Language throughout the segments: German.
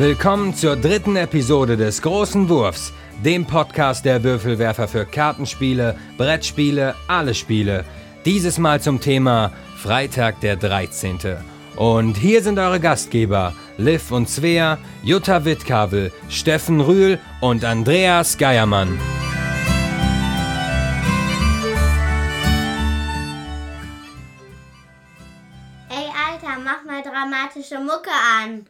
Willkommen zur dritten Episode des Großen Wurfs, dem Podcast der Würfelwerfer für Kartenspiele, Brettspiele, alle Spiele. Dieses Mal zum Thema Freitag der 13. Und hier sind eure Gastgeber Liv und Svea, Jutta Wittkabel, Steffen Rühl und Andreas Geiermann. Ey, Alter, mach mal dramatische Mucke an.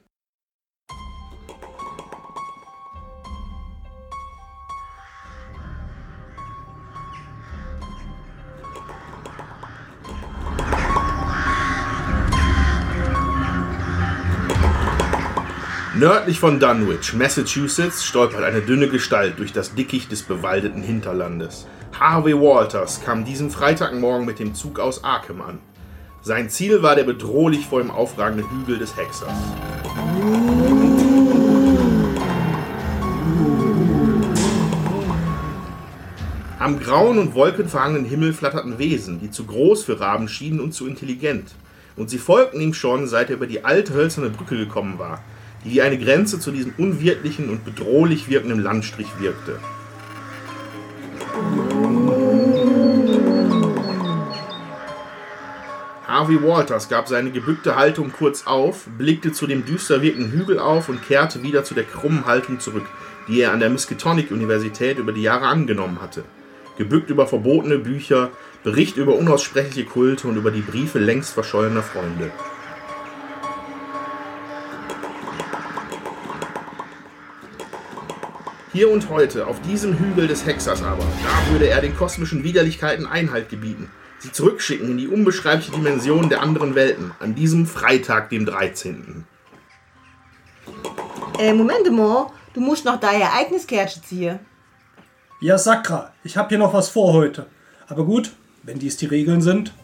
Nördlich von Dunwich, Massachusetts, stolpert eine dünne Gestalt durch das Dickicht des bewaldeten Hinterlandes. Harvey Walters kam diesen Freitagmorgen mit dem Zug aus Arkham an. Sein Ziel war der bedrohlich vor ihm aufragende Hügel des Hexers. Am grauen und wolkenverhangenen Himmel flatterten Wesen, die zu groß für Raben schienen und zu intelligent. Und sie folgten ihm schon, seit er über die alte hölzerne Brücke gekommen war, die eine Grenze zu diesem unwirtlichen und bedrohlich wirkenden Landstrich wirkte. Harvey Walters gab seine gebückte Haltung kurz auf, blickte zu dem düster wirkenden Hügel auf und kehrte wieder zu der krummen Haltung zurück, die er an der Miskatonic-Universität über die Jahre angenommen hatte. Gebückt über verbotene Bücher, Bericht über unaussprechliche Kulte und über die Briefe längst verschollener Freunde. Hier und heute, auf diesem Hügel des Hexers aber, da würde er den kosmischen Widerlichkeiten Einhalt gebieten, sie zurückschicken in die unbeschreibliche Dimension der anderen Welten, an diesem Freitag, dem 13. Äh, Moment mal, du musst noch dein Ereigniskärtchen ziehen. Ja, Sakra, ich hab hier noch was vor heute. Aber gut, wenn dies die Regeln sind.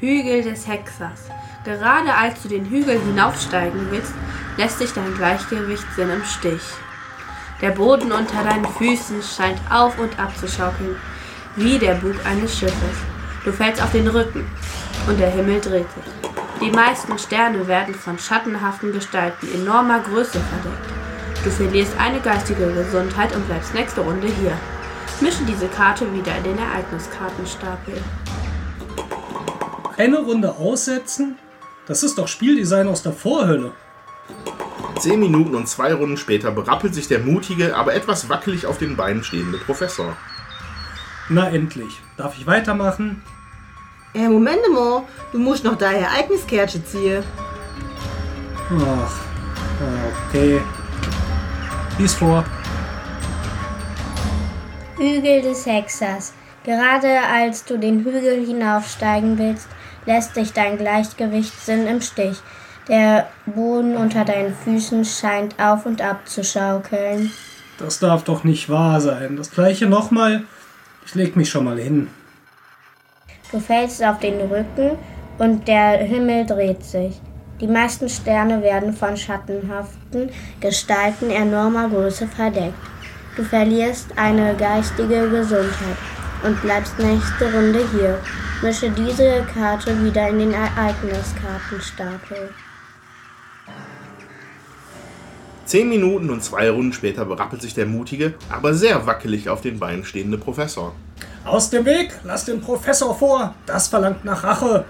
Hügel des Hexers. Gerade als du den Hügel hinaufsteigen willst, lässt sich dein Gleichgewichtssinn im Stich. Der Boden unter deinen Füßen scheint auf und ab zu schaukeln, wie der Bug eines Schiffes. Du fällst auf den Rücken und der Himmel dreht sich. Die meisten Sterne werden von schattenhaften Gestalten enormer Größe verdeckt. Du verlierst eine geistige Gesundheit und bleibst nächste Runde hier. Mische diese Karte wieder in den Ereigniskartenstapel. Eine Runde aussetzen? Das ist doch Spieldesign aus der Vorhölle. Zehn Minuten und zwei Runden später berappelt sich der mutige, aber etwas wackelig auf den Beinen stehende Professor. Na endlich. Darf ich weitermachen? Äh, Moment mal, du musst noch dein Ereigniskärtchen ziehen. Ach, okay. Lies vor. Hügel des Hexers. Gerade als du den Hügel hinaufsteigen willst, lässt dich dein Gleichgewichtssinn im Stich. Der Boden unter deinen Füßen scheint auf und ab zu schaukeln. Das darf doch nicht wahr sein. Das gleiche nochmal. Ich leg mich schon mal hin. Du fällst auf den Rücken und der Himmel dreht sich. Die meisten Sterne werden von schattenhaften Gestalten enormer Größe verdeckt. Du verlierst eine geistige Gesundheit und bleibst nächste Runde hier. Mische diese Karte wieder in den Ereigniskartenstapel. Zehn Minuten und zwei Runden später berappelt sich der mutige, aber sehr wackelig auf den Beinen stehende Professor. Aus dem Weg! Lass den Professor vor! Das verlangt nach Rache!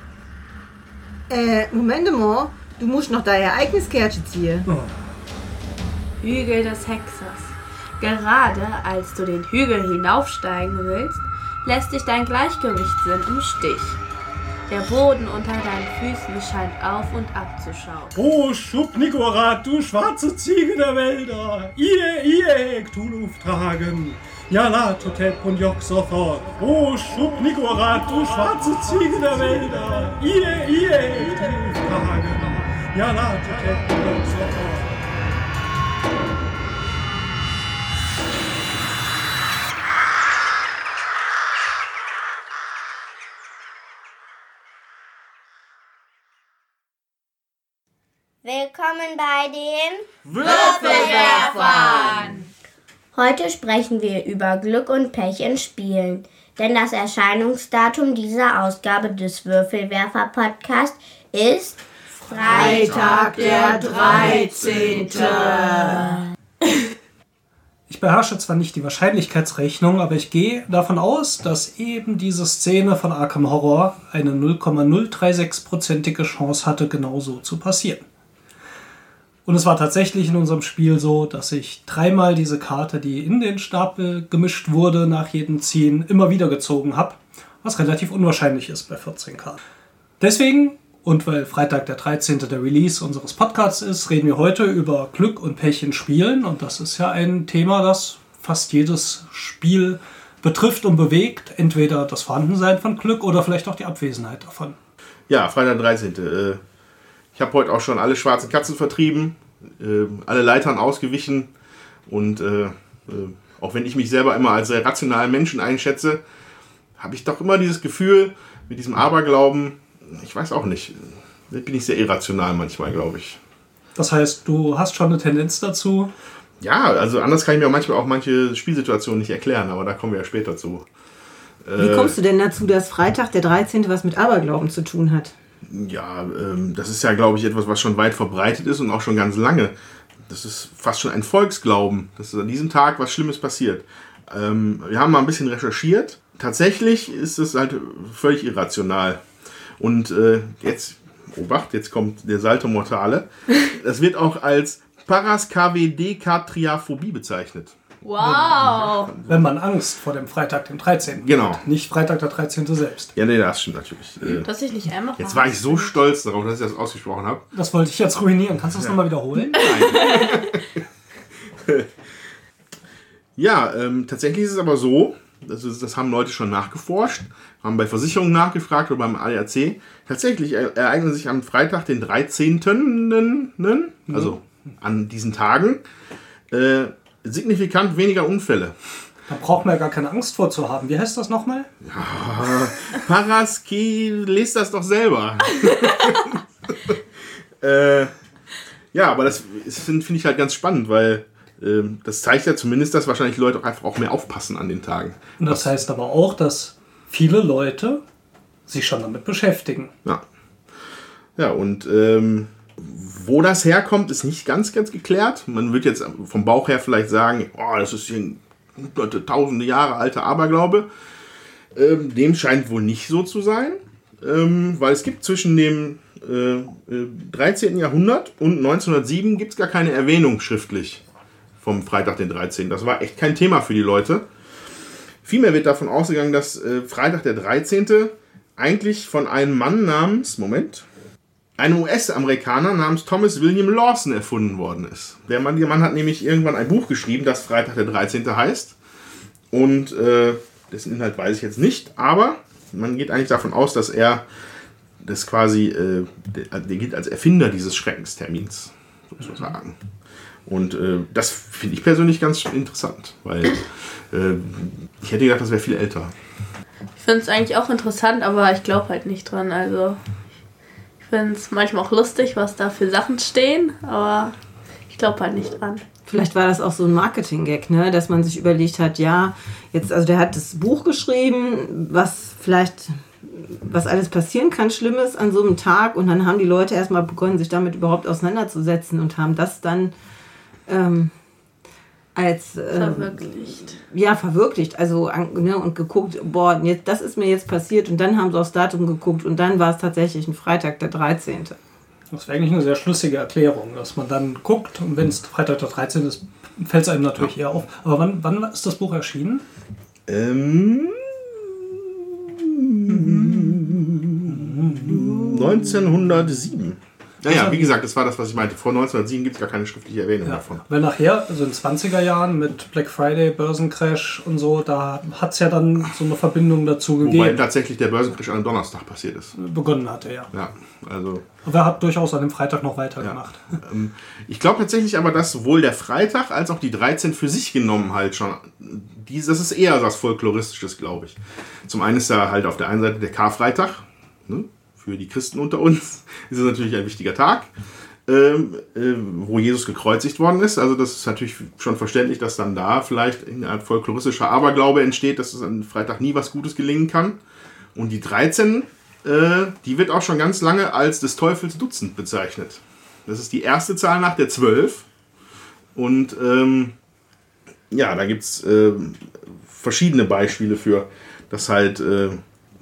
Äh, Moment mal, du musst noch dein Ereigniskärtchen ziehen. Oh. Hügel des Hexers. Gerade als du den Hügel hinaufsteigen willst, lässt dich dein Gleichgewichtssinn im Stich. Der Boden unter deinen Füßen scheint auf und ab zu schauen. Oh, Schubnikorat, du schwarze Ziege der Wälder! Ihr, ihr, Ktuluf tragen! Ja, la, Totep und Jok sofort! Oh, Schubnikorat, du schwarze Ziege der Wälder! Ihr, ihr, Ktuluf tragen! Ja, la, Totep und Jok sofort! Willkommen bei den Würfelwerfern! Heute sprechen wir über Glück und Pech in Spielen. Denn das Erscheinungsdatum dieser Ausgabe des Würfelwerfer-Podcast ist Freitag der 13. Ich beherrsche zwar nicht die Wahrscheinlichkeitsrechnung, aber ich gehe davon aus, dass eben diese Szene von Arkham Horror eine 0,036-prozentige Chance hatte, genauso zu passieren. Und es war tatsächlich in unserem Spiel so, dass ich dreimal diese Karte, die in den Stapel gemischt wurde, nach jedem Ziehen immer wieder gezogen habe, was relativ unwahrscheinlich ist bei 14 Karten. Deswegen, und weil Freitag der 13. der Release unseres Podcasts ist, reden wir heute über Glück und Pech in Spielen. Und das ist ja ein Thema, das fast jedes Spiel betrifft und bewegt. Entweder das Vorhandensein von Glück oder vielleicht auch die Abwesenheit davon. Ja, Freitag der 13. Äh, Ich habe heute auch schon alle schwarzen Katzen vertrieben, äh, alle Leitern ausgewichen und äh, äh, auch wenn ich mich selber immer als sehr rationalen Menschen einschätze, habe ich doch immer dieses Gefühl mit diesem Aberglauben, ich weiß auch nicht, bin ich sehr irrational manchmal, glaube ich. Das heißt, du hast schon eine Tendenz dazu. Ja, also anders kann ich mir manchmal auch manche Spielsituationen nicht erklären, aber da kommen wir ja später zu. Wie kommst du denn dazu, dass Freitag der 13. was mit Aberglauben zu tun hat? Ja, ähm, das ist ja, glaube ich, etwas, was schon weit verbreitet ist und auch schon ganz lange. Das ist fast schon ein Volksglauben, dass an diesem Tag was Schlimmes passiert. Ähm, wir haben mal ein bisschen recherchiert. Tatsächlich ist es halt völlig irrational. Und äh, jetzt, Obacht, jetzt kommt der Salto Mortale. Das wird auch als Paraskavdekatriaphobie bezeichnet. Wow. Wenn man Angst vor dem Freitag, dem 13. Genau. hat. Nicht Freitag der 13. selbst. Ja, nee, das stimmt natürlich. Äh, Dass ich nicht einmal jetzt war ich so stolz darauf, dass ich das ausgesprochen habe. Das wollte ich jetzt ruinieren. Kannst du das nochmal wiederholen? Ja, ähm, tatsächlich ist es aber so, das, ist, das haben Leute schon nachgeforscht, haben bei Versicherungen nachgefragt oder beim ADAC. Tatsächlich er- ereignen sich am Freitag, den 13., also an diesen Tagen, äh, signifikant weniger Unfälle. Da braucht man ja gar keine Angst vor zu haben. Wie heißt das nochmal? Paraski, lest das doch selber. äh, ja, aber das finde find ich halt ganz spannend, weil ähm, das zeigt ja zumindest, dass wahrscheinlich Leute auch einfach auch mehr aufpassen an den Tagen. Und das heißt aber auch, dass viele Leute sich schon damit beschäftigen. Ja. Ja, und ähm, wo das herkommt, ist nicht ganz, ganz geklärt. Man wird jetzt vom Bauch her vielleicht sagen, oh, das ist hier ein hunderte, tausende Jahre alter Aberglaube. Ähm, dem scheint wohl nicht so zu sein, ähm, weil es gibt zwischen dem äh, äh, 13. Jahrhundert und 1907 gibt es gar keine Erwähnung schriftlich vom Freitag den 13. Das war echt kein Thema für die Leute. Vielmehr wird davon ausgegangen, dass äh, Freitag der 13. eigentlich von einem Mann namens, Moment, einem US-Amerikaner namens Thomas William Lawson erfunden worden ist. Der Mann, der Mann hat nämlich irgendwann ein Buch geschrieben, das Freitag der 13. heißt. Und äh, dessen Inhalt weiß ich jetzt nicht, aber man geht eigentlich davon aus, dass er das quasi, äh, der, der gilt als Erfinder dieses Schreckenstermins, sozusagen. Und äh, das finde ich persönlich ganz interessant, weil äh, ich hätte gedacht, das wäre viel älter. Ich finde es eigentlich auch interessant, aber ich glaube halt nicht dran. Also finde es manchmal auch lustig, was da für Sachen stehen, aber ich glaube halt nicht dran. Vielleicht war das auch so ein Marketing-Gag, ne? dass man sich überlegt hat, ja, jetzt, also der hat das Buch geschrieben, was vielleicht, was alles passieren kann, Schlimmes an so einem Tag. Und dann haben die Leute erstmal begonnen, sich damit überhaupt auseinanderzusetzen und haben das dann ähm, als ähm, Verwirklicht. ja, verwirklicht. Also an- ne, und geguckt, boah, jetzt, das ist mir jetzt passiert. Und dann haben sie aufs Datum geguckt und dann war es tatsächlich ein Freitag, der 13. Das wäre eigentlich eine sehr schlüssige Erklärung, dass man dann guckt und wenn es Freitag der 13. ist, fällt es einem natürlich eher auf. Aber wann, wann ist das Buch erschienen? Ähm, 1907. Naja, wie gesagt, das war das, was ich meinte. Vor 1907 gibt es gar keine schriftliche Erwähnung Ja. davon. Weil nachher, also in den 20er Jahren mit Black Friday, Börsencrash und so, da hat es ja dann so eine Verbindung dazu Wobei gegeben, tatsächlich der Börsencrash an einem Donnerstag passiert ist. begonnen hatte, ja. Ja, also Aber er hat durchaus an dem Freitag noch weitergemacht. ähm, ich glaube tatsächlich aber, dass sowohl der Freitag als auch die 13 für sich genommen halt schon, das ist eher was Folkloristisches, glaube ich. Zum einen ist da halt auf der einen Seite der Karfreitag, ne? Für die Christen unter uns ist es natürlich ein wichtiger Tag, ähm, äh, wo Jesus gekreuzigt worden ist. Also das ist natürlich schon verständlich, dass dann da vielleicht eine Art folkloristischer Aberglaube entsteht, dass es an Freitag nie was Gutes gelingen kann. Und die 13 äh, die wird auch schon ganz lange als des Teufels Dutzend bezeichnet. Das ist die erste Zahl nach der 12. Und ähm, ja, da gibt es äh, verschiedene Beispiele für, dass halt, äh,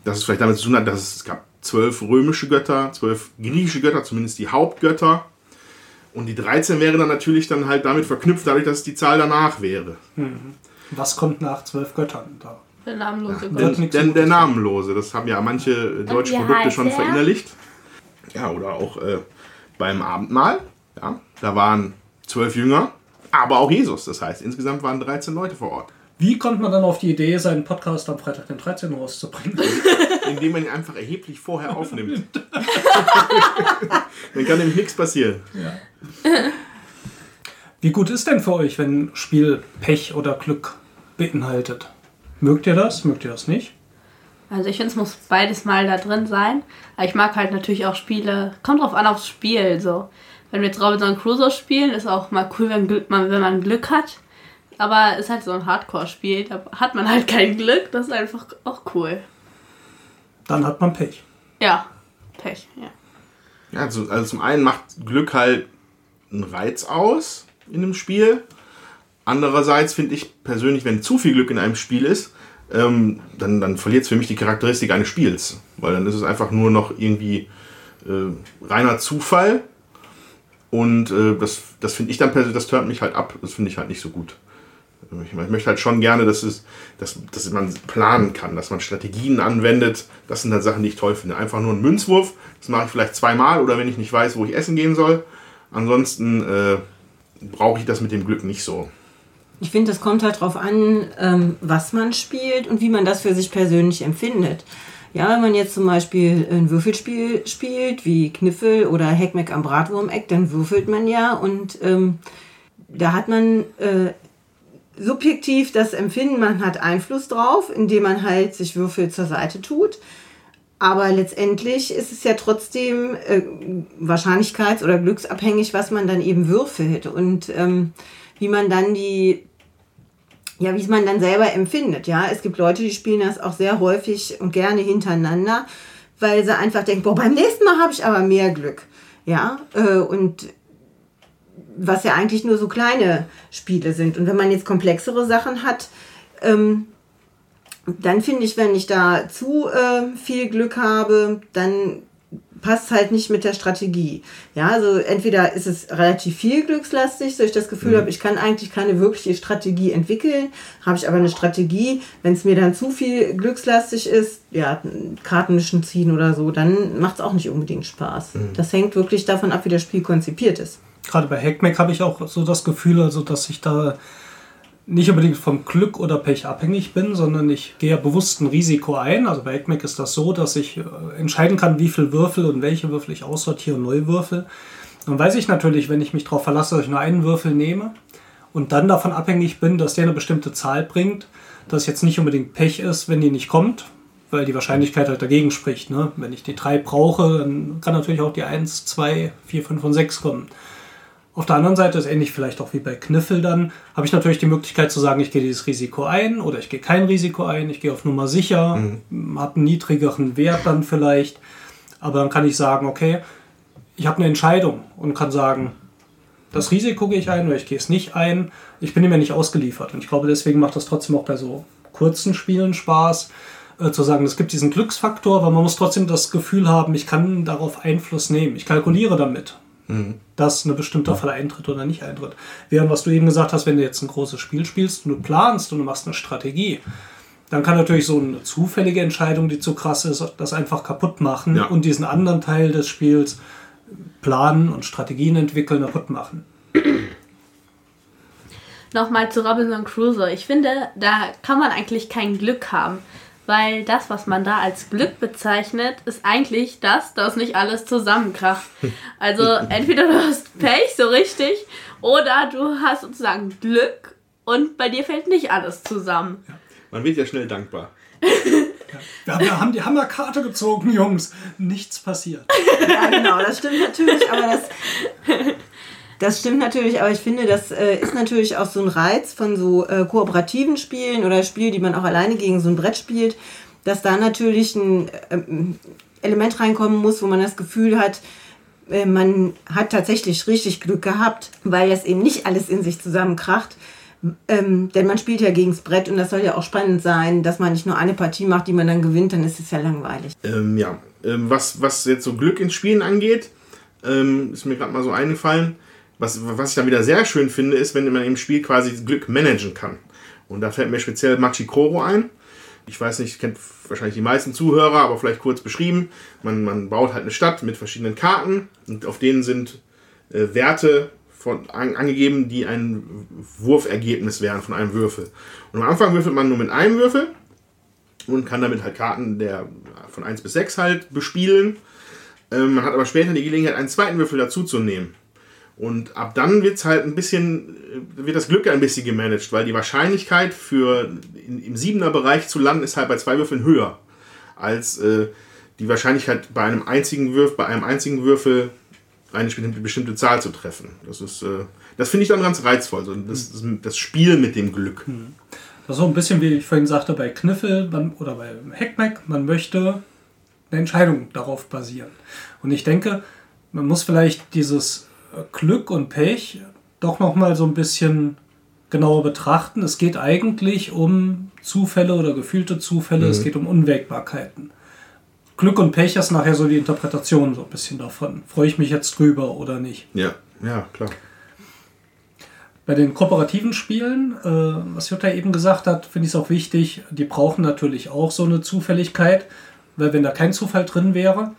dass es vielleicht damit zu tun hat, dass es gab zwölf römische Götter, zwölf griechische Götter, zumindest die Hauptgötter. Und die 13 wäre dann natürlich dann halt damit verknüpft, dadurch, dass es die Zahl danach wäre. Was kommt nach zwölf Göttern da? Der namenlose Gott. Denn Gutes. der Namenlose, das haben ja manche deutsche wie Produkte schon er? verinnerlicht. Ja, oder auch äh, beim Abendmahl. Ja, da waren zwölf Jünger, aber auch Jesus. Das heißt, insgesamt waren 13 Leute vor Ort. Wie kommt man dann auf die Idee, seinen Podcast am Freitag den 13. rauszubringen? Indem man ihn einfach erheblich vorher aufnimmt. Dann kann nämlich nichts passieren. Wie gut ist denn für euch, wenn ein Spiel Pech oder Glück beinhaltet? Mögt ihr das? Mögt ihr das nicht? Also ich finde, es muss beides mal da drin sein. Aber ich mag halt natürlich auch Spiele. Kommt drauf an aufs Spiel. So. Wenn wir jetzt Robinson Crusoe spielen, ist auch mal cool, wenn, Glück, wenn man Glück hat. Aber ist halt so ein Hardcore-Spiel. Da hat man halt kein Glück. Das ist einfach auch cool. Dann hat man Pech. Ja, Pech, ja. Ja, also, also zum einen macht Glück halt einen Reiz aus in einem Spiel. Andererseits finde ich persönlich, wenn zu viel Glück in einem Spiel ist, ähm, dann, dann verliert es für mich die Charakteristik eines Spiels. Weil dann ist es einfach nur noch irgendwie äh, reiner Zufall. Und äh, das, das finde ich dann persönlich, das turnt mich halt ab. Das finde ich halt nicht so gut. Ich, ich möchte halt schon gerne, dass, es, dass, dass man planen kann, dass man Strategien anwendet. Das sind halt Sachen, die ich toll finde. Einfach nur ein Münzwurf, das mache ich vielleicht zweimal oder wenn ich nicht weiß, wo ich essen gehen soll. Ansonsten äh, brauche ich das mit dem Glück nicht so. Ich finde, das kommt halt drauf an, ähm, was man spielt und wie man das für sich persönlich empfindet. Ja, wenn man jetzt zum Beispiel ein Würfelspiel spielt, wie Kniffel oder Heckmeck am Bratwurmeck, dann würfelt man ja und ähm, da hat man äh, subjektiv das Empfinden, man hat Einfluss drauf, indem man halt sich Würfel zur Seite tut. Aber letztendlich ist es ja trotzdem äh, wahrscheinlichkeits- oder glücksabhängig, was man dann eben würfelt und ähm, wie man dann die, ja, wie es man dann selber empfindet. Ja, es gibt Leute, die spielen das auch sehr häufig und gerne hintereinander, weil sie einfach denken, boah, beim nächsten Mal habe ich aber mehr Glück. Ja, äh, und was ja eigentlich nur so kleine Spiele sind. Und wenn man jetzt komplexere Sachen hat, ähm, dann finde ich, wenn ich da zu äh, viel Glück habe, dann passt halt nicht mit der Strategie. Ja, also entweder ist es relativ viel glückslastig, so ich das Gefühl habe, ich kann eigentlich keine wirkliche Strategie entwickeln, habe ich aber eine Strategie, wenn es mir dann zu viel glückslastig ist, ja, Karten mischen ziehen oder so, dann macht es auch nicht unbedingt Spaß. Das hängt wirklich davon ab, wie das Spiel konzipiert ist. Gerade bei Hackmeck habe ich auch so das Gefühl, also dass ich da nicht unbedingt vom Glück oder Pech abhängig bin, sondern ich gehe bewusst ein Risiko ein. Also bei Hackmeck ist das so, dass ich äh, entscheiden kann, wie viel Würfel und welche Würfel ich aussortiere und neu würfel. Dann weiß ich natürlich, wenn ich mich darauf verlasse, dass ich nur einen Würfel nehme und dann davon abhängig bin, dass der eine bestimmte Zahl bringt, dass jetzt nicht unbedingt Pech ist, wenn die nicht kommt, weil die Wahrscheinlichkeit halt dagegen spricht. Ne? Wenn ich die drei brauche, dann kann natürlich auch die 1, 2, 4, 5 und 6 kommen. Auf der anderen Seite ist ähnlich vielleicht auch wie bei Kniffel dann, habe ich natürlich die Möglichkeit zu sagen, ich gehe dieses Risiko ein oder ich gehe kein Risiko ein, ich gehe auf Nummer sicher, habe einen niedrigeren Wert dann vielleicht, aber dann kann ich sagen, okay, ich habe eine Entscheidung und kann sagen, das Risiko gehe ich ein oder ich gehe es nicht ein. Ich bin dem ja nicht ausgeliefert und ich glaube, deswegen macht das trotzdem auch bei so kurzen Spielen Spaß, äh, zu sagen, es gibt diesen Glücksfaktor, aber man muss trotzdem das Gefühl haben, ich kann darauf Einfluss nehmen. Ich kalkuliere damit dass ein bestimmter Fall eintritt oder nicht eintritt. Während was du eben gesagt hast, wenn du jetzt ein großes Spiel spielst und du planst und du machst eine Strategie, dann kann natürlich so eine zufällige Entscheidung, die zu krass ist, das einfach kaputt machen Ja. und diesen anderen Teil des Spiels planen und Strategien entwickeln, kaputt machen. Nochmal zu Robinson Crusoe. Ich finde, da kann man eigentlich kein Glück haben. Weil das, was man da als Glück bezeichnet, ist eigentlich das, dass nicht alles zusammenkracht. Also entweder du hast Pech, so richtig, oder du hast sozusagen Glück und bei dir fällt nicht alles zusammen. Man wird ja schnell dankbar. Wir haben, wir haben die Hammerkarte gezogen, Jungs. Nichts passiert. Ja, genau, das stimmt natürlich, aber das. Das stimmt natürlich, aber ich finde, das äh, ist natürlich auch so ein Reiz von so äh, kooperativen Spielen oder Spielen, die man auch alleine gegen so ein Brett spielt, dass da natürlich ein, ähm, Element reinkommen muss, wo man das Gefühl hat, äh, man hat tatsächlich richtig Glück gehabt, weil das eben nicht alles in sich zusammenkracht. Ähm, denn man spielt ja gegens Brett und das soll ja auch spannend sein, dass man nicht nur eine Partie macht, die man dann gewinnt, dann ist es ja langweilig. Ähm, ja, ähm, was, was jetzt so Glück in Spielen angeht, ähm, ist mir gerade mal so eingefallen. Was, was ich dann wieder sehr schön finde, ist, wenn man im Spiel quasi Glück managen kann. Und da fällt mir speziell Machikoro ein. Ich weiß nicht, kennt wahrscheinlich die meisten Zuhörer, aber vielleicht kurz beschrieben. Man, man baut halt eine Stadt mit verschiedenen Karten und auf denen sind äh, Werte von, an, angegeben, die ein Wurfergebnis wären von einem Würfel. Und am Anfang würfelt man nur mit einem Würfel und kann damit halt Karten der von 1 bis 6 halt bespielen. Ähm, man hat aber später die Gelegenheit, einen zweiten Würfel dazuzunehmen. Und ab dann wird halt ein bisschen, äh, wird das Glück ein bisschen gemanagt, weil die Wahrscheinlichkeit für in, im siebener Bereich zu landen ist halt bei zwei Würfeln höher als äh, die Wahrscheinlichkeit bei einem einzigen Würfel, bei einem einzigen Würfel eine bestimmte, Zahl zu treffen. Das ist, äh, das finde ich dann ganz reizvoll, so das, das, das Spiel mit dem Glück. Das ist so ein bisschen, wie ich vorhin sagte, bei Kniffel man, oder bei Hackmack, man möchte eine Entscheidung darauf basieren. Und ich denke, man muss vielleicht dieses Glück und Pech doch nochmal so ein bisschen genauer betrachten. Es geht eigentlich um Zufälle oder gefühlte Zufälle, es geht um Unwägbarkeiten. Glück und Pech ist nachher so die Interpretation so ein bisschen davon. Freue ich mich jetzt drüber oder nicht? Ja, ja, klar. Bei den kooperativen Spielen, äh, was Jutta eben gesagt hat, finde ich es auch wichtig, die brauchen natürlich auch so eine Zufälligkeit, weil wenn da kein Zufall drin wäre,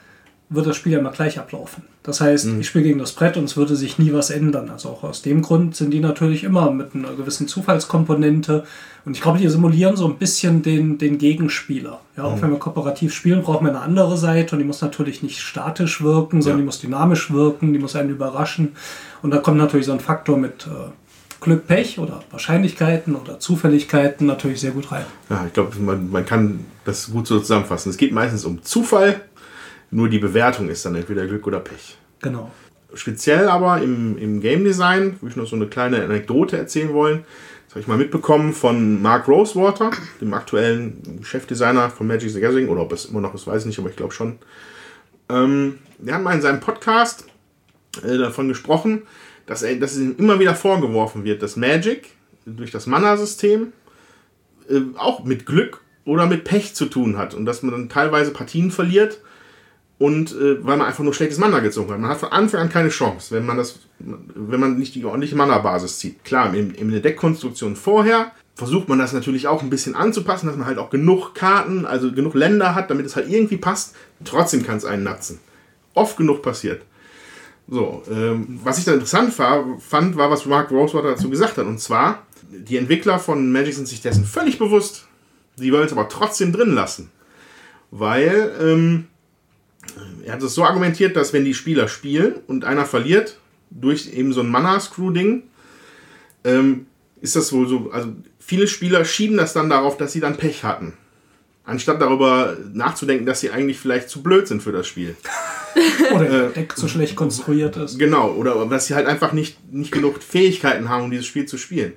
würde das Spiel ja immer gleich ablaufen. Das heißt, ich spiele gegen das Brett und es würde sich nie was ändern. Also auch aus dem Grund sind die natürlich immer mit einer gewissen Zufallskomponente. Und ich glaube, die simulieren so ein bisschen den, den Gegenspieler. Ja, auch wenn wir kooperativ spielen, brauchen wir eine andere Seite und die muss natürlich nicht statisch wirken, sondern Ja. die muss dynamisch wirken, die muss einen überraschen. Und da kommt natürlich so ein Faktor mit äh, Glück, Pech oder Wahrscheinlichkeiten oder Zufälligkeiten natürlich sehr gut rein. Ja, ich glaube, man, man kann das gut so zusammenfassen. Es geht meistens um Zufall, nur die Bewertung ist dann entweder Glück oder Pech. Genau. Speziell aber im, im Game Design, würde ich noch so eine kleine Anekdote erzählen wollen. Das habe ich mal mitbekommen von Mark Rosewater, dem aktuellen Chefdesigner von Magic the Gathering, oder ob es immer noch ist, weiß ich nicht, aber ich glaube schon. Ähm, der hat mal in seinem Podcast äh, davon gesprochen, dass, er, dass es ihm immer wieder vorgeworfen wird, dass Magic durch das Mana-System äh, auch mit Glück oder mit Pech zu tun hat und dass man dann teilweise Partien verliert und äh, weil man einfach nur schlechtes Mana gezogen hat. Man hat von Anfang an keine Chance, wenn man das, wenn man nicht die ordentliche Mana-Basis zieht. Klar, in, in der Deckkonstruktion vorher versucht man das natürlich auch ein bisschen anzupassen, dass man halt auch genug Karten, also genug Länder hat, damit es halt irgendwie passt. Trotzdem kann es einen natzen. Oft genug passiert. So, ähm, was ich dann interessant war, fand, war, was Mark Rosewater dazu gesagt hat. Und zwar, die Entwickler von Magic sind sich dessen völlig bewusst. Die wollen es aber trotzdem drin lassen. Weil, ähm, er hat es so argumentiert, dass wenn die Spieler spielen und einer verliert, durch eben so ein Mana-Screw-Ding, ähm, ist das wohl so, also viele Spieler schieben das dann darauf, dass sie dann Pech hatten. Anstatt darüber nachzudenken, dass sie eigentlich vielleicht zu blöd sind für das Spiel. Oder der Deck zu schlecht konstruiert ist. Genau, oder dass sie halt einfach nicht, nicht genug Fähigkeiten haben, um dieses Spiel zu spielen.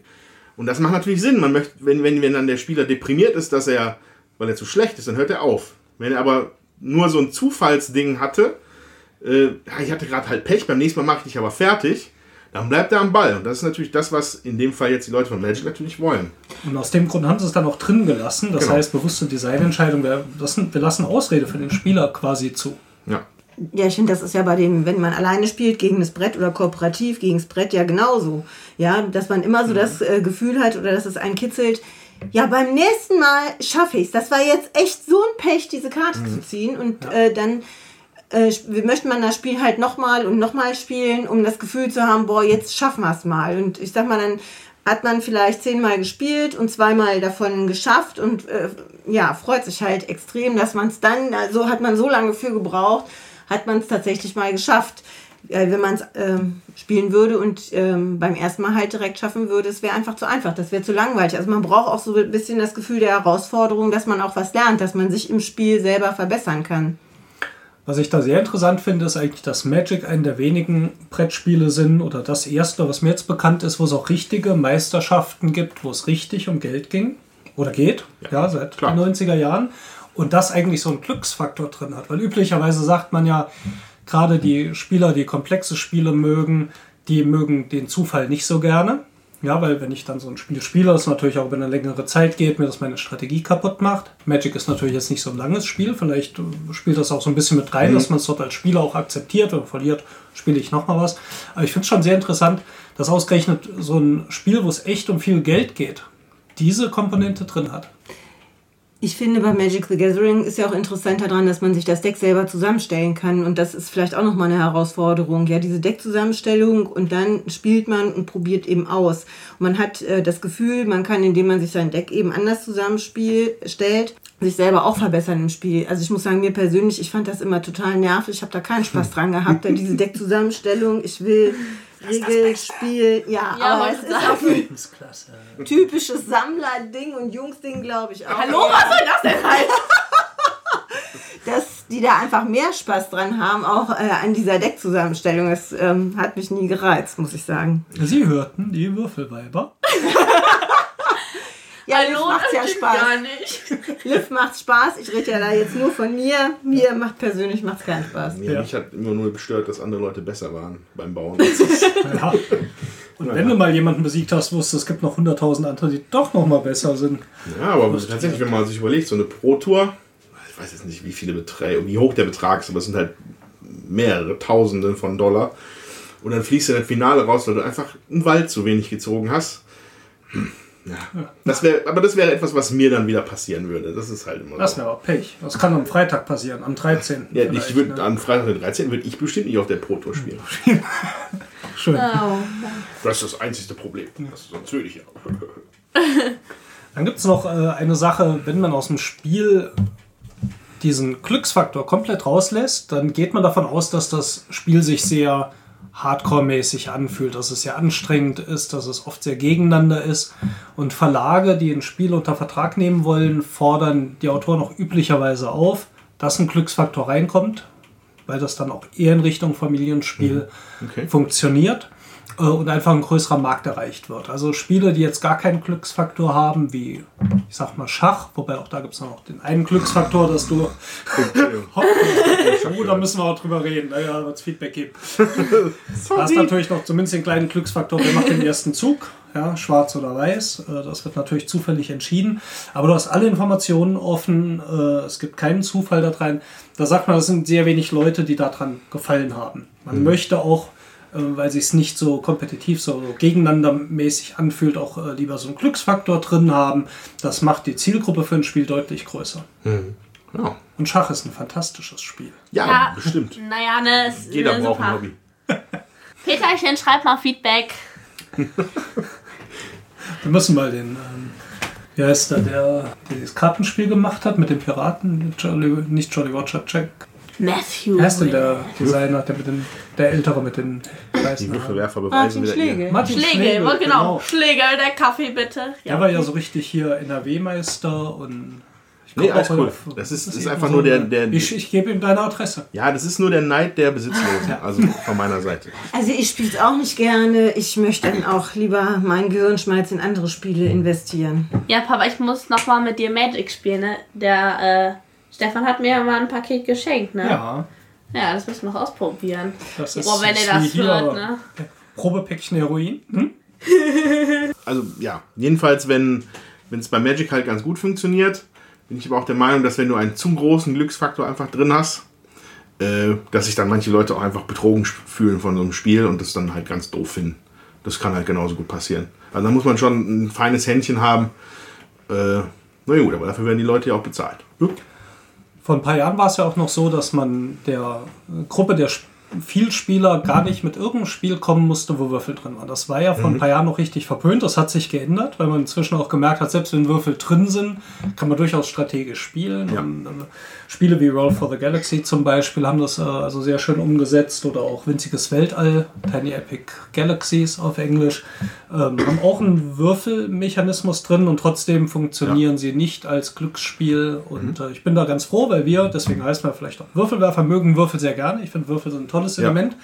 Und das macht natürlich Sinn. Man möchte, wenn, wenn, wenn dann der Spieler deprimiert ist, dass er, weil er zu schlecht ist, dann hört er auf. Wenn er aber nur so ein Zufallsding hatte, äh, ich hatte gerade halt Pech, beim nächsten Mal mache ich dich aber fertig, dann bleibt er am Ball. Und das ist natürlich das, was in dem Fall jetzt die Leute von Magic natürlich wollen. Und aus dem Grund haben sie es dann auch drin gelassen. Das Genau. heißt, bewusste Designentscheidung. Wir lassen, wir lassen Ausrede für den Spieler quasi zu. Ja. Ja, ich finde, das ist ja bei dem, wenn man alleine spielt gegen das Brett oder kooperativ gegen das Brett ja genauso. Ja, dass man immer so das äh, Gefühl hat oder dass es einen kitzelt. Ja, beim nächsten Mal schaffe ich es. Das war jetzt echt so ein Pech, diese Karte zu ziehen. Und äh, dann äh, möchte man das Spiel halt nochmal und nochmal spielen, um das Gefühl zu haben, boah, jetzt schaffen wir es mal. Und ich sag mal, dann hat man vielleicht zehnmal gespielt und zweimal davon geschafft und äh, ja, freut sich halt extrem, dass man es dann, also hat man so lange für gebraucht, hat man es tatsächlich mal geschafft. Wenn man es ähm, spielen würde und ähm, beim ersten Mal halt direkt schaffen würde, es wäre einfach zu einfach, das wäre zu langweilig. Also man braucht auch so ein bisschen das Gefühl der Herausforderung, dass man auch was lernt, dass man sich im Spiel selber verbessern kann. Was ich da sehr interessant finde, ist eigentlich, dass Magic einen der wenigen Brettspiele sind oder das erste, was mir jetzt bekannt ist, wo es auch richtige Meisterschaften gibt, wo es richtig um Geld ging oder geht, ja, seit klar. den 90er Jahren. und das eigentlich so einen Glücksfaktor drin hat. Weil üblicherweise sagt man ja, gerade die Spieler, die komplexe Spiele mögen, die mögen den Zufall nicht so gerne. Ja, weil wenn ich dann so ein Spiel spiele, das natürlich auch über eine längere Zeit geht, mir das meine Strategie kaputt macht. Magic ist natürlich jetzt nicht so ein langes Spiel, vielleicht äh, spielt das auch so ein bisschen mit rein, mhm. dass man es dort als Spieler auch akzeptiert und verliert, spiele ich nochmal was. Aber ich finde es schon sehr interessant, dass ausgerechnet so ein Spiel, wo es echt um viel Geld geht, diese Komponente drin hat. Ich finde, bei Magic the Gathering ist ja auch interessant daran, dass man sich das Deck selber zusammenstellen kann. Und das ist vielleicht auch nochmal eine Herausforderung. Ja, diese Deckzusammenstellung und dann spielt man und probiert eben aus. Und man hat äh, das Gefühl, man kann, indem man sich sein Deck eben anders zusammenstellt, sich selber auch verbessern im Spiel. Also ich muss sagen, mir persönlich, ich fand das immer total nervig. Ich habe da keinen Spaß dran gehabt, diese Deckzusammenstellung. Ich will Regelspiel. Ja, ja, aber es ist auch ein typisches Sammler-Ding und Jungs-Ding, glaube ich auch. Hallo, was soll das denn halt? Dass die da einfach mehr Spaß dran haben, auch äh, an dieser Deckzusammenstellung. Das ähm, hat mich nie gereizt, muss ich sagen. Sie hörten die Würfelweiber. Ja, Hallo, Liv macht ja Spaß. Gar nicht. Liv macht Spaß. Ich rede ja da jetzt nur von mir. Mir macht persönlich macht keinen Spaß. Mir ja. Mich hat immer nur gestört, dass andere Leute besser waren beim Bauen. ja. Und wenn du mal jemanden besiegt hast, wusstest es gibt noch 100.000 andere, die doch noch mal besser sind. Ja, aber tatsächlich, wenn man sich überlegt, so eine Pro-Tour, ich weiß jetzt nicht, wie viele Beträge, wie hoch der Betrag ist, aber es sind halt mehrere Tausende von Dollar. Und dann fließt du in das Finale raus, weil du einfach einen Wald zu wenig gezogen hast. Hm ja. Das wär, aber das wäre etwas, was mir dann wieder passieren würde. Das ist halt immer Das wäre aber Pech. Das kann am Freitag passieren, am 13. Ja, ich würd, ne? am Freitag, den 13. würde ich bestimmt nicht auf der Pro Tour spielen. Schön. Oh. Das ist das einzige Problem. Das, sonst würde ich ja. Dann gibt es noch äh, eine Sache, wenn man aus dem Spiel diesen Glücksfaktor komplett rauslässt, dann geht man davon aus, dass das Spiel sich sehr Hardcore-mäßig anfühlt, dass es sehr anstrengend ist, dass es oft sehr gegeneinander ist. Und Verlage, die ein Spiel unter Vertrag nehmen wollen, fordern die Autoren auch üblicherweise auf, dass ein Glücksfaktor reinkommt, weil das dann auch eher in Richtung Familienspiel mhm. okay. funktioniert. Äh, und einfach ein größerer Markt erreicht wird. Also Spiele, die jetzt gar keinen Glücksfaktor haben, wie ich sag mal Schach, wobei auch da gibt es noch den einen Glücksfaktor, dass du. oh, da müssen wir auch drüber reden, naja, wird es Feedback geben. Du hast natürlich noch zumindest den kleinen Glücksfaktor, wer macht den ersten Zug, ja, schwarz oder weiß. Äh, das wird natürlich zufällig entschieden. Aber du hast alle Informationen offen, äh, es gibt keinen Zufall da rein. Da sagt man, das sind sehr wenig Leute, die daran gefallen haben. Man mhm. möchte auch weil sich es nicht so kompetitiv, so gegeneinander mäßig anfühlt, auch äh, lieber so einen Glücksfaktor drin haben. Das macht die Zielgruppe für ein Spiel deutlich größer. Mhm. Ja. Und Schach ist ein fantastisches Spiel. Ja, ja bestimmt. Naja, ne, ist Jeder braucht super. ein Hobby. Peterchen, schreib mal Feedback. Wir müssen mal den, ähm, wie heißt der, der, der das Kartenspiel gemacht hat mit den Piraten, Jolly, nicht Jolly Roger, Jack Matthew. Wer ist denn der Designer, der, mit den, der Ältere mit den weißen Die Würfelwerfer beweisen Martin Schlegel. Martin Schlegel, Schlegel genau. genau. Schlegel, der Kaffee bitte. Ja. Der war ja so richtig hier NRW-Meister und Nee, alles cool. Das ist, das ist einfach nur der. der ich, ich gebe ihm deine Adresse. Ja, das ist nur der Neid der Besitzlosen. Also von meiner Seite. Also, ich spiele es auch nicht gerne. Ich möchte dann auch lieber meinen Gehirnschmalz in andere Spiele investieren. Ja, Papa, ich muss nochmal mit dir Magic spielen. Ne? Der Stefan hat mir ja mal ein Paket geschenkt, ne? Ja. Ja, das müssen wir noch ausprobieren. Das ist Boah, wenn ihr das hört, ne? Probepäckchen Heroin. Hm? also ja, jedenfalls, wenn es bei Magic halt ganz gut funktioniert, bin ich aber auch der Meinung, dass wenn du einen zu großen Glücksfaktor einfach drin hast, äh, dass sich dann manche Leute auch einfach betrogen fühlen von so einem Spiel und das dann halt ganz doof finden. Das kann halt genauso gut passieren. Also da muss man schon ein feines Händchen haben. Äh, na gut, aber dafür werden die Leute ja auch bezahlt. Ja. Vor ein paar Jahren war es ja auch noch so, dass man der Gruppe der Vielspieler gar nicht mit irgendeinem Spiel kommen musste, wo Würfel drin waren. Das war ja vor mhm. ein paar Jahren noch richtig verpönt. Das hat sich geändert, weil man inzwischen auch gemerkt hat, selbst wenn Würfel drin sind, kann man durchaus strategisch spielen. Ja. Und, äh, Spiele wie Roll for the Galaxy zum Beispiel haben das äh, also sehr schön umgesetzt oder auch Winziges Weltall, Tiny Epic Galaxies auf Englisch, ähm, haben auch einen Würfelmechanismus drin und trotzdem funktionieren ja. sie nicht als Glücksspiel. Und mhm. äh, ich bin da ganz froh, weil wir, deswegen heißt man vielleicht auch Würfelwerfer, mögen Würfel sehr gerne. Ich finde Würfel sind ein tolles ja. Element.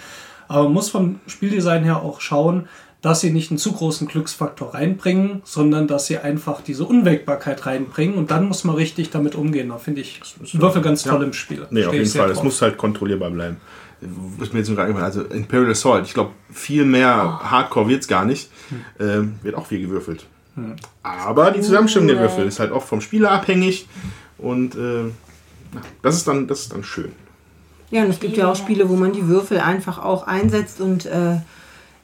Aber man muss vom Spieldesign her auch schauen, dass sie nicht einen zu großen Glücksfaktor reinbringen, sondern dass sie einfach diese Unwägbarkeit reinbringen und dann muss man richtig damit umgehen. Da finde ich Würfel ganz toll im Spiel. Nee, auf Stehe ich jeden Fall. Es muss halt kontrollierbar bleiben. Was mir jetzt gerade also Imperial Assault, ich glaube, viel mehr Hardcore wird es gar nicht. Ähm, wird auch viel gewürfelt. Aber die Zusammenstellung der Würfel ist halt oft vom Spieler abhängig und äh, das, ist dann, das ist dann schön. Ja, und es gibt ja auch Spiele, wo man die Würfel einfach auch einsetzt und äh,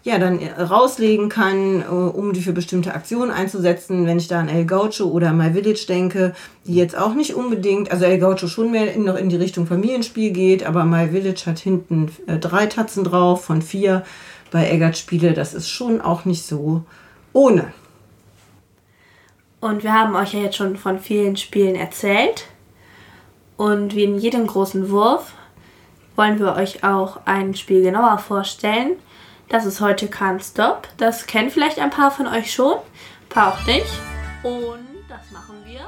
ja, dann äh, rauslegen kann, äh, um die für bestimmte Aktionen einzusetzen. Wenn ich da an El Gaucho oder My Village denke, die jetzt auch nicht unbedingt, also El Gaucho schon mehr in, noch in die Richtung Familienspiel geht, aber My Village hat hinten äh, drei Tatzen drauf von vier bei Eggert Spiele. Das ist schon auch nicht so ohne. Und wir haben euch ja jetzt schon von vielen Spielen erzählt. Und wie in jedem großen Wurf wollen wir euch auch ein Spiel genauer vorstellen. Das ist heute Can't Stop. Das kennen vielleicht ein paar von euch schon, ein paar auch nicht. Und das machen wir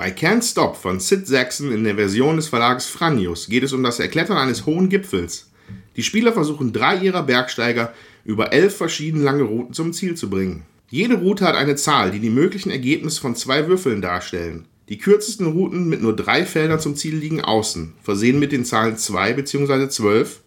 Bei Can't Stop von Sid Saxon in der Version des Verlages Franius geht es um das Erklettern eines hohen Gipfels. Die Spieler versuchen drei ihrer Bergsteiger über elf verschieden lange Routen zum Ziel zu bringen. Jede Route hat eine Zahl, die die möglichen Ergebnisse von zwei Würfeln darstellen. Die kürzesten Routen mit nur drei Feldern zum Ziel liegen außen, versehen mit den Zahlen 2 bzw. 12.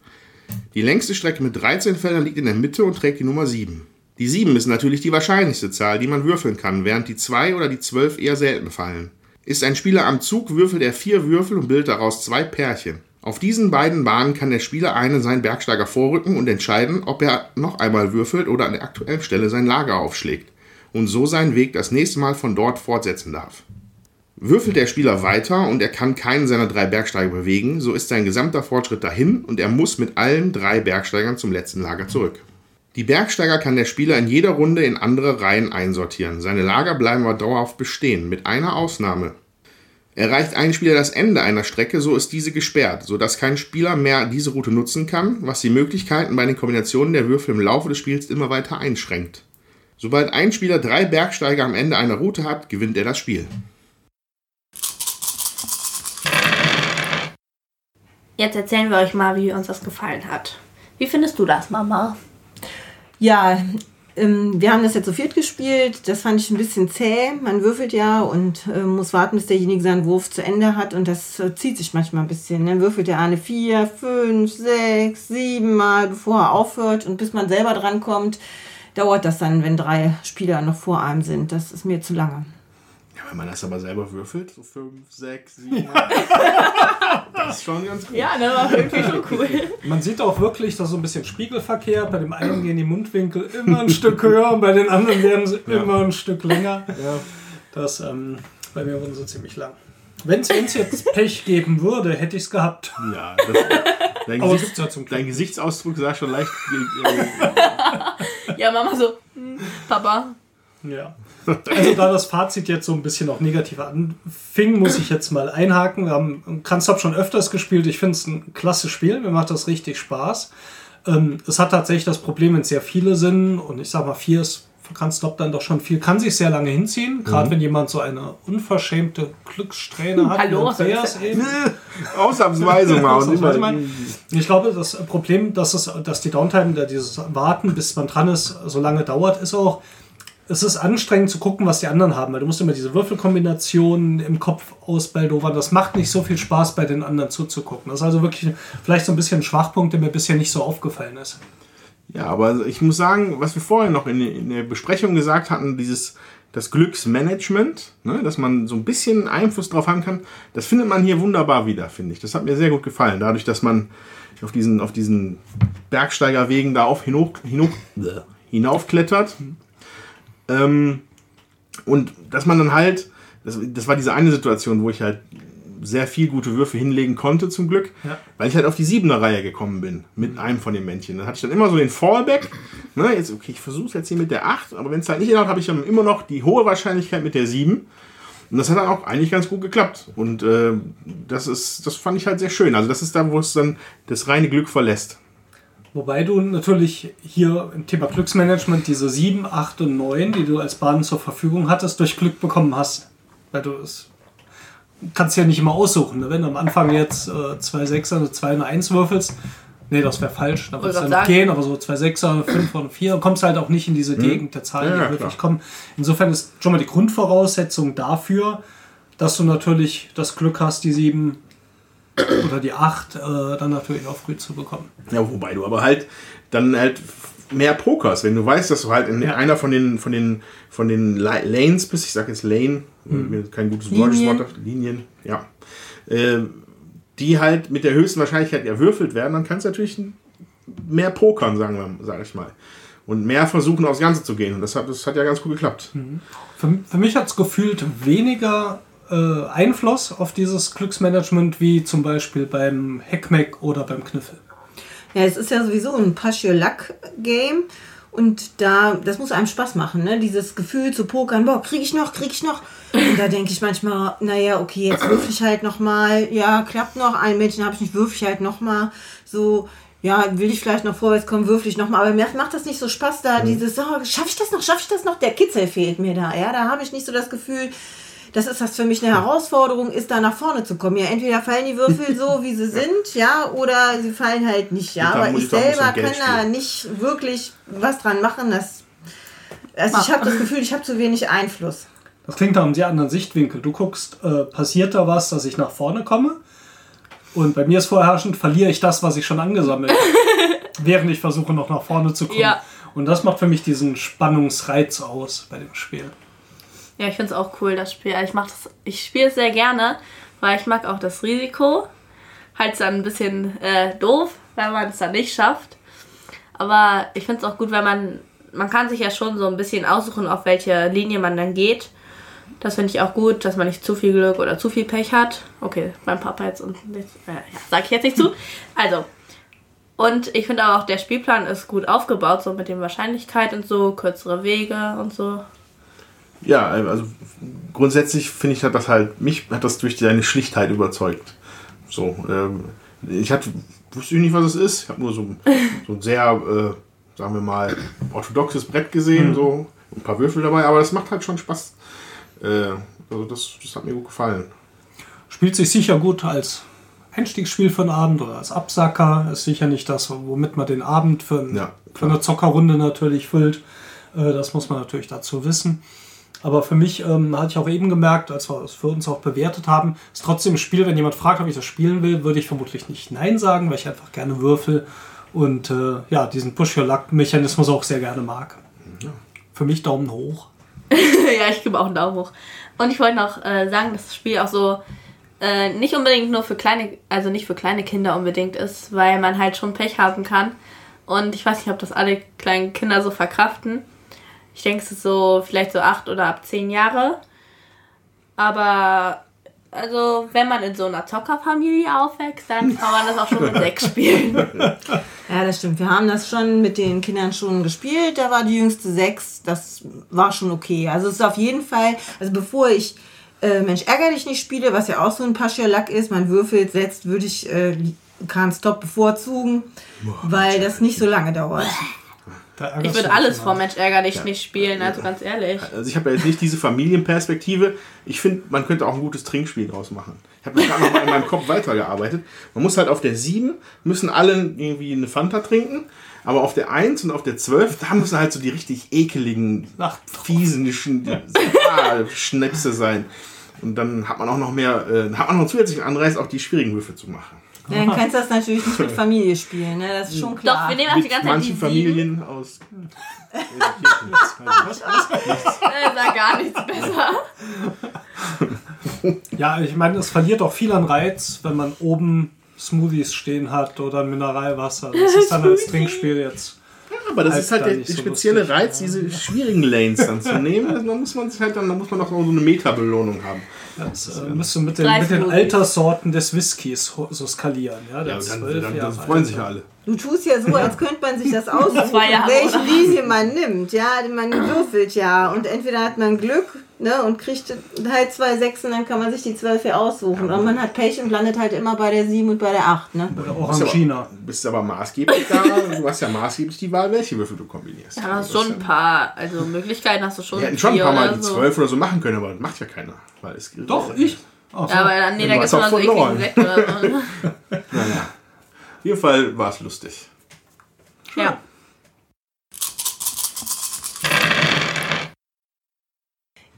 Die längste Strecke mit 13 Feldern liegt in der Mitte und trägt die Nummer 7. Die 7 ist natürlich die wahrscheinlichste Zahl, die man würfeln kann, während die 2 oder die 12 eher selten fallen. Ist ein Spieler am Zug, würfelt er vier Würfel und bildet daraus zwei Pärchen. Auf diesen beiden Bahnen kann der Spieler einen seinen Bergsteiger vorrücken und entscheiden, ob er noch einmal würfelt oder an der aktuellen Stelle sein Lager aufschlägt und so seinen Weg das nächste Mal von dort fortsetzen darf. Würfelt der Spieler weiter und er kann keinen seiner drei Bergsteiger bewegen, so ist sein gesamter Fortschritt dahin und er muss mit allen drei Bergsteigern zum letzten Lager zurück. Die Bergsteiger kann der Spieler in jeder Runde in andere Reihen einsortieren. Seine Lager bleiben aber dauerhaft bestehen, mit einer Ausnahme. Erreicht ein Spieler das Ende einer Strecke, so ist diese gesperrt, sodass kein Spieler mehr diese Route nutzen kann, was die Möglichkeiten bei den Kombinationen der Würfel im Laufe des Spiels immer weiter einschränkt. Sobald ein Spieler drei Bergsteiger am Ende einer Route hat, gewinnt er das Spiel. Jetzt erzählen wir euch mal, wie uns das gefallen hat. Wie findest du das, Mama? Ja, ähm, wir haben das jetzt zu viert gespielt. Das fand ich ein bisschen zäh. Man würfelt ja und äh, muss warten, bis derjenige seinen Wurf zu Ende hat. Und das äh, zieht sich manchmal ein bisschen. Dann würfelt der eine vier, fünf, sechs, sieben Mal, bevor er aufhört. Und bis man selber drankommt, dauert das dann, wenn drei Spieler noch vor einem sind. Das ist mir zu lange. Ja, wenn man das aber selber würfelt, so 5, 6, 7. das ist schon ganz gut. Ja, das war irgendwie schon cool. Man sieht auch wirklich, dass so ein bisschen Spiegelverkehr. Bei dem einen gehen die Mundwinkel immer ein Stück höher und bei den anderen werden sie immer ein Stück länger. Das, ähm, bei mir wurden sie ziemlich lang. Wenn es jetzt Pech geben würde, hätte ich es gehabt. Ja, das, dein, Aber Gesicht, ja dein Gesichtsausdruck sah schon leicht. Äh, Ja, Mama so, hm, Papa. Ja. Also da das Fazit jetzt so ein bisschen auch negativ anfing, muss ich jetzt mal einhaken. Wir haben Kranstop schon öfters gespielt. Ich finde es ein klasse Spiel. Mir macht das richtig Spaß. Ähm, es hat tatsächlich das Problem, wenn es sehr viele sind und ich sag mal, vier ist für dann doch schon viel, kann sich sehr lange hinziehen. Gerade wenn jemand so eine unverschämte Glückssträhne hat. Hallo, Andreas eben. Ausnahmsweise mal. Und Ausnahmsweise mal. Ich glaube, das Problem, dass, es, dass die Downtime, dieses Warten, bis man dran ist, so lange dauert, ist auch, es ist anstrengend zu gucken, was die anderen haben, weil du musst immer diese Würfelkombinationen im Kopf ausbaldowern. Das macht nicht so viel Spaß, bei den anderen zuzugucken. Das ist also wirklich vielleicht so ein bisschen ein Schwachpunkt, der mir bisher nicht so aufgefallen ist. Ja, aber ich muss sagen, was wir vorher noch in, in der Besprechung gesagt hatten, dieses das Glücksmanagement, ne, dass man so ein bisschen Einfluss drauf haben kann, das findet man hier wunderbar wieder, finde ich. Das hat mir sehr gut gefallen, dadurch, dass man auf diesen, auf diesen Bergsteigerwegen da auf hinauf, hinauf, hinaufklettert. Ähm, und dass man dann halt, das, das war diese eine Situation, wo ich halt sehr viel gute Würfe hinlegen konnte, zum Glück, Ja. weil ich halt auf die siebener Reihe gekommen bin, mit einem von den Männchen. Dann hatte ich dann immer so den Fallback, ne, jetzt, okay, ich versuche es jetzt hier mit der 8, aber wenn es halt nicht hinhaut, habe ich dann immer noch die hohe Wahrscheinlichkeit mit der 7. Und das hat dann auch eigentlich ganz gut geklappt. Und äh, das ist, das fand ich halt sehr schön. Also das ist da, wo es dann das reine Glück verlässt. Wobei du natürlich hier im Thema Glücksmanagement diese 7, 8 und 9, die du als Bahn zur Verfügung hattest, durch Glück bekommen hast. Weil du es kannst ja nicht immer aussuchen. Ne? Wenn du am Anfang jetzt äh, zwei Sechser, eine 2 und eine 1 würfelst, nee, das wäre falsch. Da würde es dann sagen. gehen, aber so zwei Sechser, fünf und vier, kommst halt auch nicht in diese Gegend der Zahlen, Ja, die ja, wirklich klar. kommen. Insofern ist schon mal die Grundvoraussetzung dafür, dass du natürlich das Glück hast, die 7 oder die 8 äh, dann natürlich auch früh zu bekommen. Ja, wobei du aber halt dann halt mehr pokerst, wenn du weißt, dass du halt in Ja. einer von den von den von den Lanes bist, ich sage jetzt Lane, mir kein gutes deutsches Linien. Wort, Linien, ja, äh, die halt mit der höchsten Wahrscheinlichkeit erwürfelt werden, dann kannst du natürlich mehr pokern, sagen wir, sag ich mal. Und mehr versuchen, aufs Ganze zu gehen. Und das hat, das hat ja ganz gut geklappt. Für, für mich hat es gefühlt weniger äh, Einfluss auf dieses Glücksmanagement wie zum Beispiel beim Heckmeck oder beim Kniffel. Ja, es ist ja sowieso ein Push Your Luck Game. Und da, das muss einem Spaß machen, ne? Dieses Gefühl zu pokern, boah, krieg ich noch, krieg ich noch. Und da denke ich manchmal, naja, okay, jetzt würfel ich halt nochmal, ja, klappt noch, ein Mädchen habe ich nicht, würfel ich halt nochmal. So, ja, will ich vielleicht noch vorwärts kommen, würfel ich nochmal. Aber mir macht das nicht so Spaß da, dieses, oh, schaffe ich das noch, schaffe ich das noch? Der Kitzel fehlt mir da, ja. Da habe ich nicht so das Gefühl, das ist das für mich eine Herausforderung, ist da nach vorne zu kommen. Ja, entweder fallen die Würfel so, wie sie sind, ja, oder sie fallen halt nicht, ja. Aber ich selber kann da nicht wirklich was dran machen. Das, also ich habe das Gefühl, ich habe zu wenig Einfluss. Das klingt nach einem sehr anderen Sichtwinkel. Du guckst, äh, passiert da was, dass ich nach vorne komme? Und bei mir ist vorherrschend, verliere ich das, was ich schon angesammelt habe, während ich versuche, noch nach vorne zu kommen. Ja. Und das macht für mich diesen Spannungsreiz aus bei dem Spiel. Ja, ich finde es auch cool, das Spiel. Also Ich, ich spiele es sehr gerne, weil ich mag auch das Risiko. Halt dann ein bisschen äh, doof, wenn man es dann nicht schafft. Aber ich finde es auch gut, wenn man, man kann sich ja schon so ein bisschen aussuchen, auf welche Linie man dann geht. Das finde ich auch gut, dass man nicht zu viel Glück oder zu viel Pech hat. Okay, beim Papa jetzt und äh, ja, sag ich jetzt nicht zu. Also, und ich finde auch, der Spielplan ist gut aufgebaut, so mit den Wahrscheinlichkeit und so, kürzere Wege und so. Ja, also grundsätzlich finde ich, hat das halt, mich hat das durch seine Schlichtheit überzeugt. So, ähm, ich hatte, wusste nicht, was es ist. Ich habe nur so, so ein sehr, äh, sagen wir mal, orthodoxes Brett gesehen, so ein paar Würfel dabei, aber das macht halt schon Spaß. Äh, also das, das hat mir gut gefallen. Spielt sich sicher gut als Einstiegsspiel für den Abend oder als Absacker. Ist sicher nicht das, womit man den Abend für, ein, Ja, für eine Zockerrunde natürlich füllt. Äh, Das muss man natürlich dazu wissen. Aber für mich ähm, hatte ich auch eben gemerkt, als wir es für uns auch bewertet haben, ist trotzdem ein Spiel, wenn jemand fragt, ob ich das spielen will, würde ich vermutlich nicht Nein sagen, weil ich einfach gerne würfel und äh, ja, diesen Push-Your-Luck-Mechanismus auch sehr gerne mag. Für mich Daumen hoch. ja, ich gebe auch einen Daumen hoch. Und ich wollte noch äh, sagen, dass das Spiel auch so äh, nicht unbedingt nur für kleine, also nicht für kleine Kinder unbedingt ist, weil man halt schon Pech haben kann. Und ich weiß nicht, ob das alle kleinen Kinder so verkraften. Ich denke, es ist so vielleicht so acht oder ab zehn Jahre. Aber also, wenn man in so einer Zockerfamilie aufwächst, dann kann man das auch schon mit sechs spielen. Ja, das stimmt. Wir haben das schon mit den Kindern schon gespielt. Da war die jüngste sechs. Das war schon okay. Also es ist auf jeden Fall, also bevor ich äh, Mensch ärger dich nicht spiele, was ja auch so ein Pascha Lack ist, man würfelt, setzt, würde ich äh, Can't Stop bevorzugen, weil das nicht so lange dauert. Ich würde alles vor. Mensch ärger dich nicht spielen, also ganz ehrlich. Also ich habe ja jetzt nicht diese Familienperspektive. Ich finde, man könnte auch ein gutes Trinkspiel draus machen. Ich habe gerade noch mal in meinem Kopf weitergearbeitet. Man muss halt auf der 7 müssen alle irgendwie eine Fanta trinken, aber auf der 1 und auf der 12, da müssen halt so die richtig ekeligen, Ach, fiesen Sch- Schnäpse sein. Und dann hat man auch noch mehr, äh, hat man noch einen zusätzlichen Anreiz, auch die schwierigen Würfe zu machen. Ja, dann kannst du das natürlich nicht mit Familie spielen, ne? das ist schon klar. Doch, wir nehmen auch die ganze Zeit die manchen sieben. Familien aus. Äh, sah gar nichts besser. Ja, ich meine, es verliert auch viel an Reiz, wenn man oben Smoothies stehen hat oder Mineralwasser. Das ist dann als Trinkspiel jetzt aber das Halt ist halt da der, so spezielle lustig, Reiz, diese schwierigen Lanes dann zu nehmen. Also, dann muss man sich halt dann, dann muss man auch so eine Meta-Belohnung haben. Das äh, müsst du mit den, mit den. Alterssorten des Whiskys so skalieren. Ja, Ja, dann, 12 dann, dann freuen sich ja alle. Du tust ja so, als könnte man sich das aussuchen, welche? Linie man nimmt. Ja, man würfelt ja. Und entweder hat man Glück ne, und kriegt halt zwei Sechsen, dann kann man sich die zwölf hier aussuchen. Und man hat Pech und landet halt immer bei der sieben und bei der acht. Ne? Oder Du bist Orangina. aber, bist aber maßgeblich da. Du hast ja maßgeblich die Wahl, welche Würfel du kombinierst. Ja, du hast schon ein paar, also Möglichkeiten hast du schon. Wir hätten schon ein paar Mal die so. zwölf oder so machen können, aber das macht ja keiner. Weil es Doch, ich. Ach so. Ja, aber dann, nee, da gibt es mal so ekligen Sekt oder so. Naja. Auf jeden Fall war es lustig. ja.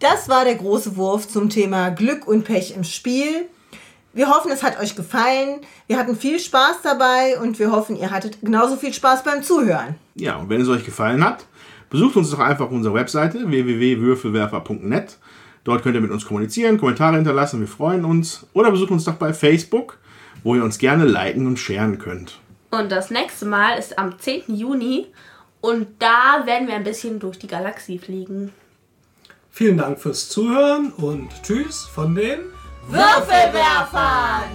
Das war der große Wurf zum Thema Glück und Pech im Spiel. Wir hoffen, es hat euch gefallen. Wir hatten viel Spaß dabei und wir hoffen, ihr hattet genauso viel Spaß beim Zuhören. Ja, und wenn es euch gefallen hat, besucht uns doch einfach auf unserer Webseite www.würfelwerfer.net. Dort könnt ihr mit uns kommunizieren, Kommentare hinterlassen, wir freuen uns. Oder besucht uns doch bei Facebook, wo ihr uns gerne liken und sharen könnt. Und das nächste Mal ist am 10. Juni und da werden wir ein bisschen durch die Galaxie fliegen. Vielen Dank fürs Zuhören und tschüss von den Würfelwerfern!